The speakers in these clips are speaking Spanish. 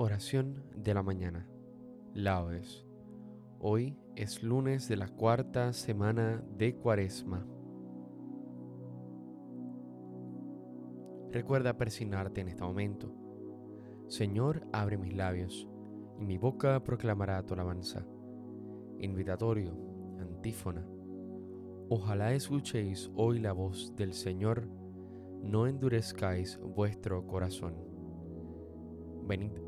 Oración de la mañana. Laudes. Hoy es lunes de la cuarta semana de Cuaresma. Recuerda persignarte en este momento. Señor, abre mis labios, y mi boca proclamará tu alabanza. Invitatorio, antífona. Ojalá escuchéis hoy la voz del Señor, no endurezcáis vuestro corazón. Venid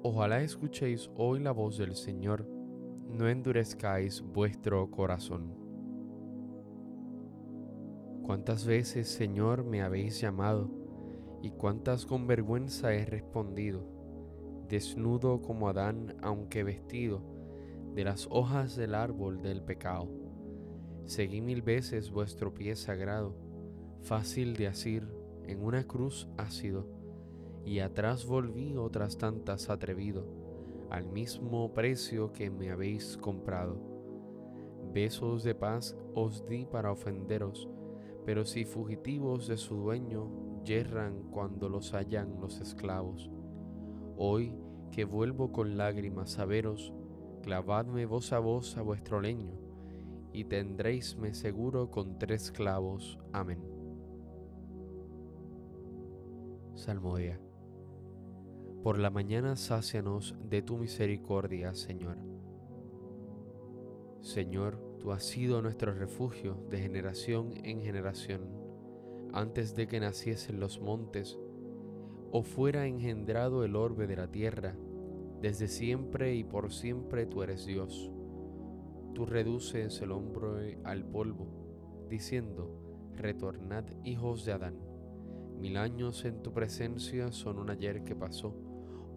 Ojalá escuchéis hoy la voz del Señor, no endurezcáis vuestro corazón. Cuántas veces, Señor, me habéis llamado, y cuántas con vergüenza he respondido, desnudo como Adán, aunque vestido de las hojas del árbol del pecado. Seguí mil veces vuestro pie sagrado, fácil de asir, en una cruz ácido y atrás volví otras tantas atrevido, al mismo precio que me habéis comprado. Besos de paz os di para ofenderos, pero si fugitivos de su dueño yerran cuando los hallan los esclavos. Hoy que vuelvo con lágrimas a veros, clavadme voz a voz a vuestro leño, y tendréisme seguro con tres clavos. Amén. Salmodia. Por la mañana sácianos de tu misericordia, Señor. Señor, tú has sido nuestro refugio de generación en generación, antes de que naciesen los montes, o fuera engendrado el orbe de la tierra, desde siempre y por siempre tú eres Dios. Tú reduces el hombro al polvo, diciendo, retornad hijos de Adán. Mil años en tu presencia son un ayer que pasó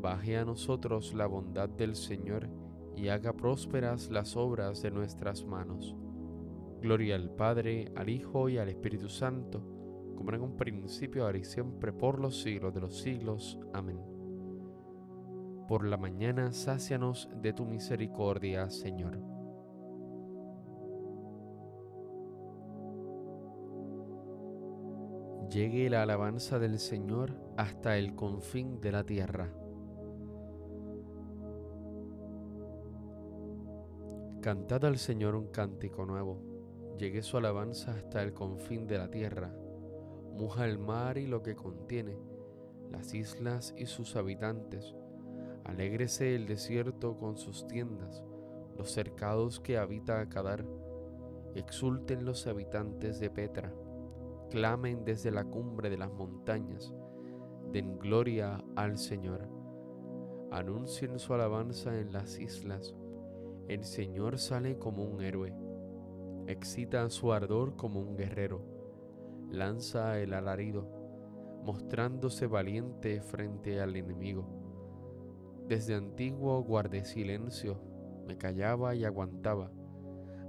Baje a nosotros la bondad del Señor y haga prósperas las obras de nuestras manos. Gloria al Padre, al Hijo y al Espíritu Santo, como en un principio, ahora y siempre, por los siglos de los siglos. Amén. Por la mañana, sácianos de tu misericordia, Señor. Llegue la alabanza del Señor hasta el confín de la tierra. Cantad al Señor un cántico nuevo, llegue su alabanza hasta el confín de la tierra, muja el mar y lo que contiene, las islas y sus habitantes, alégrese el desierto con sus tiendas, los cercados que habita Cadar, exulten los habitantes de Petra, clamen desde la cumbre de las montañas, den gloria al Señor, anuncien su alabanza en las islas, el Señor sale como un héroe, excita su ardor como un guerrero, lanza el alarido, mostrándose valiente frente al enemigo. Desde antiguo guardé silencio, me callaba y aguantaba,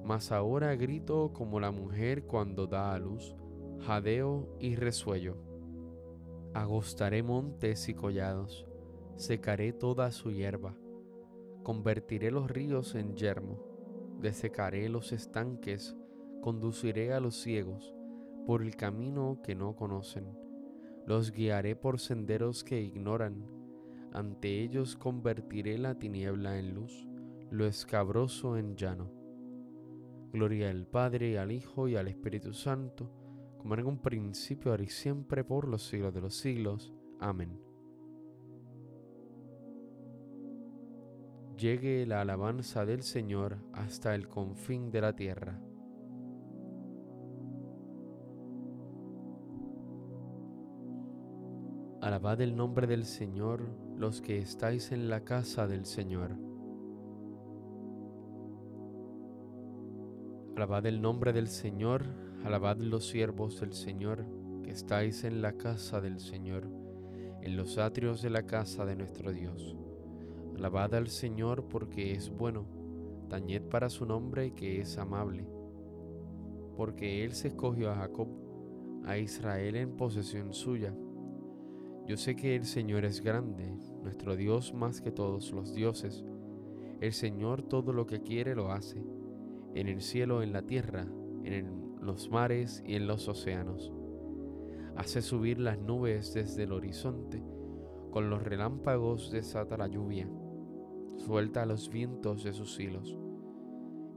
mas ahora grito como la mujer cuando da a luz, jadeo y resuello. Agostaré montes y collados, secaré toda su hierba Convertiré los ríos en yermo, desecaré los estanques, conduciré a los ciegos por el camino que no conocen, los guiaré por senderos que ignoran, ante ellos convertiré la tiniebla en luz, lo escabroso en llano. Gloria al Padre, al Hijo y al Espíritu Santo, como en un principio, ahora y siempre, por los siglos de los siglos. Amén. Llegue la alabanza del Señor hasta el confín de la tierra. Alabad el nombre del Señor los que estáis en la casa del Señor. Alabad el nombre del Señor, alabad los siervos del Señor que estáis en la casa del Señor, en los atrios de la casa de nuestro Dios. Alabad al Señor porque es bueno, tañed para su nombre que es amable, porque Él se escogió a Jacob, a Israel en posesión suya. Yo sé que el Señor es grande, nuestro Dios más que todos los dioses. El Señor todo lo que quiere lo hace, en el cielo, en la tierra, en los mares y en los océanos. Hace subir las nubes desde el horizonte, con los relámpagos desata la lluvia suelta a los vientos de sus hilos.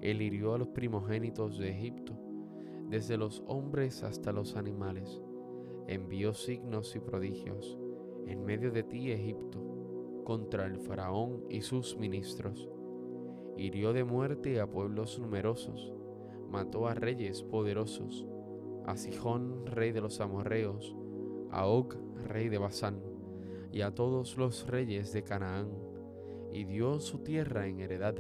Él hirió a los primogénitos de Egipto, desde los hombres hasta los animales. Envió signos y prodigios en medio de ti, Egipto, contra el faraón y sus ministros. Hirió de muerte a pueblos numerosos, mató a reyes poderosos, a Sijón, rey de los amorreos, a Og, rey de Basán, y a todos los reyes de Canaán y dio su tierra en heredad,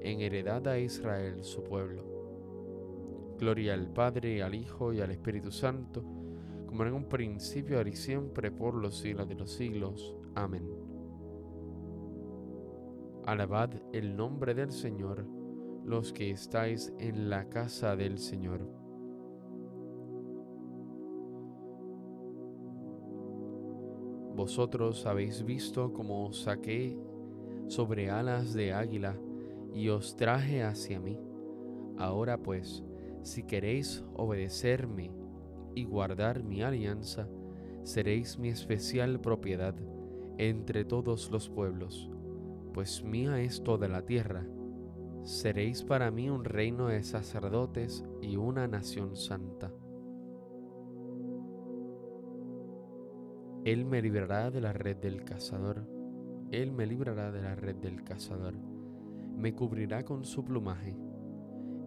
en heredad a Israel su pueblo. Gloria al Padre, al Hijo y al Espíritu Santo, como en un principio, ahora y siempre, por los siglos de los siglos. Amén. Alabad el nombre del Señor, los que estáis en la casa del Señor. Vosotros habéis visto cómo saqué sobre alas de águila y os traje hacia mí. Ahora pues, si queréis obedecerme y guardar mi alianza, seréis mi especial propiedad entre todos los pueblos, pues mía es toda la tierra. Seréis para mí un reino de sacerdotes y una nación santa. Él me librará de la red del cazador él me librará de la red del cazador, me cubrirá con su plumaje.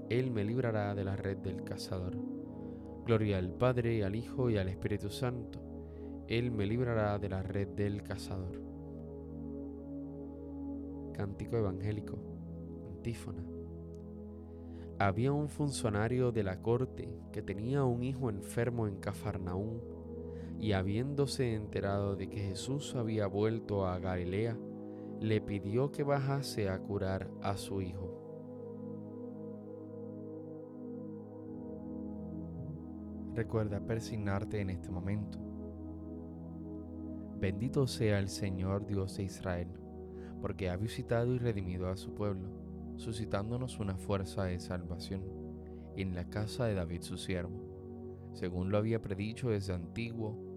Él me librará de la red del cazador. Gloria al Padre, al Hijo y al Espíritu Santo. Él me librará de la red del cazador. Cántico Evangélico. Antífona. Había un funcionario de la corte que tenía un hijo enfermo en Cafarnaún, y habiéndose enterado de que Jesús había vuelto a Galilea, le pidió que bajase a curar a su hijo. Recuerda persignarte en este momento. Bendito sea el Señor Dios de Israel, porque ha visitado y redimido a su pueblo, suscitándonos una fuerza de salvación en la casa de David su siervo, según lo había predicho desde antiguo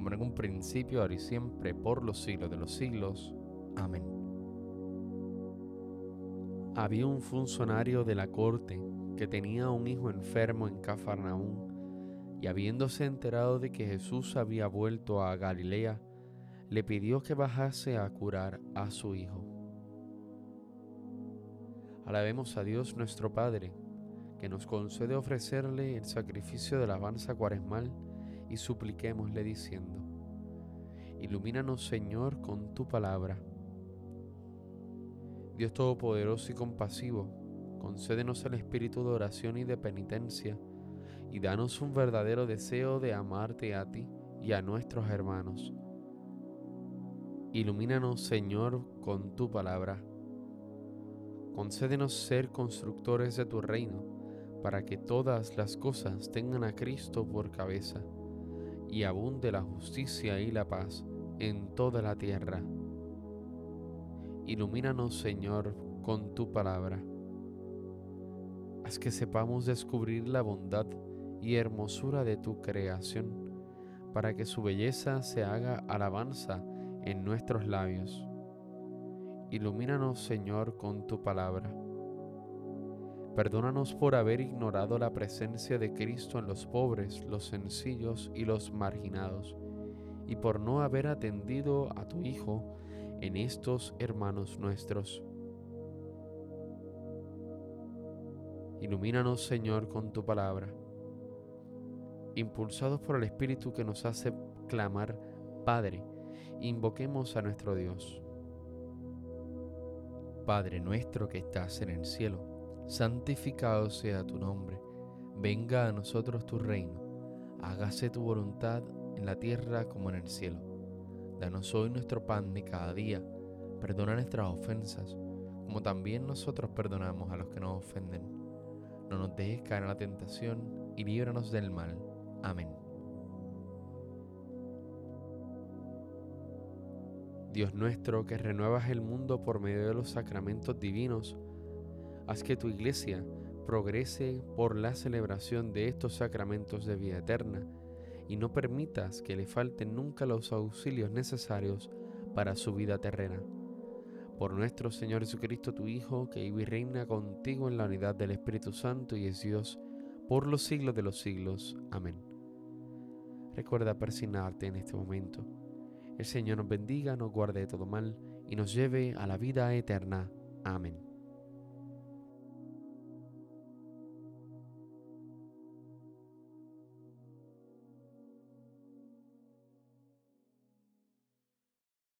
como en un principio, ahora y siempre, por los siglos de los siglos. Amén. Había un funcionario de la corte que tenía un hijo enfermo en Cafarnaún, y habiéndose enterado de que Jesús había vuelto a Galilea, le pidió que bajase a curar a su hijo. Alabemos a Dios nuestro Padre, que nos concede ofrecerle el sacrificio de la alabanza cuaresmal y supliquémosle diciendo, Ilumínanos Señor con tu palabra. Dios Todopoderoso y compasivo, concédenos el espíritu de oración y de penitencia, y danos un verdadero deseo de amarte a ti y a nuestros hermanos Ilumínanos, Señor, con tu palabra. Concédenos ser constructores de tu reino, para que todas las cosas tengan a Cristo por cabeza, y abunde la justicia y la paz en toda la tierra. Ilumínanos, Señor, con tu palabra. Haz que sepamos descubrir la bondad y hermosura de tu creación, para que su belleza se haga alabanza en nuestros labios. Ilumínanos, Señor, con tu palabra. Perdónanos por haber ignorado la presencia de Cristo en los pobres, los sencillos y los marginados, y por no haber atendido a tu Hijo en estos hermanos nuestros. Ilumínanos, Señor, con tu palabra. Impulsados por el Espíritu que nos hace clamar, Padre, Invoquemos a nuestro Dios. Padre nuestro que estás en el cielo, santificado sea tu nombre, venga a nosotros tu reino, hágase tu voluntad en la tierra como en el cielo. Danos hoy nuestro pan de cada día, perdona nuestras ofensas, como también nosotros perdonamos a los que nos ofenden. No nos dejes caer en la tentación y líbranos del mal. Amén. Dios nuestro, que renuevas el mundo por medio de los sacramentos divinos, haz que tu iglesia progrese por la celebración de estos sacramentos de vida eterna y no permitas que le falten nunca los auxilios necesarios para su vida terrena. Por nuestro Señor Jesucristo, tu Hijo, que vive y reina contigo en la unidad del Espíritu Santo y es Dios por los siglos de los siglos. Amén. Recuerda persignarte en este momento. El Señor nos bendiga, nos guarde de todo mal y nos lleve a la vida eterna. Amén.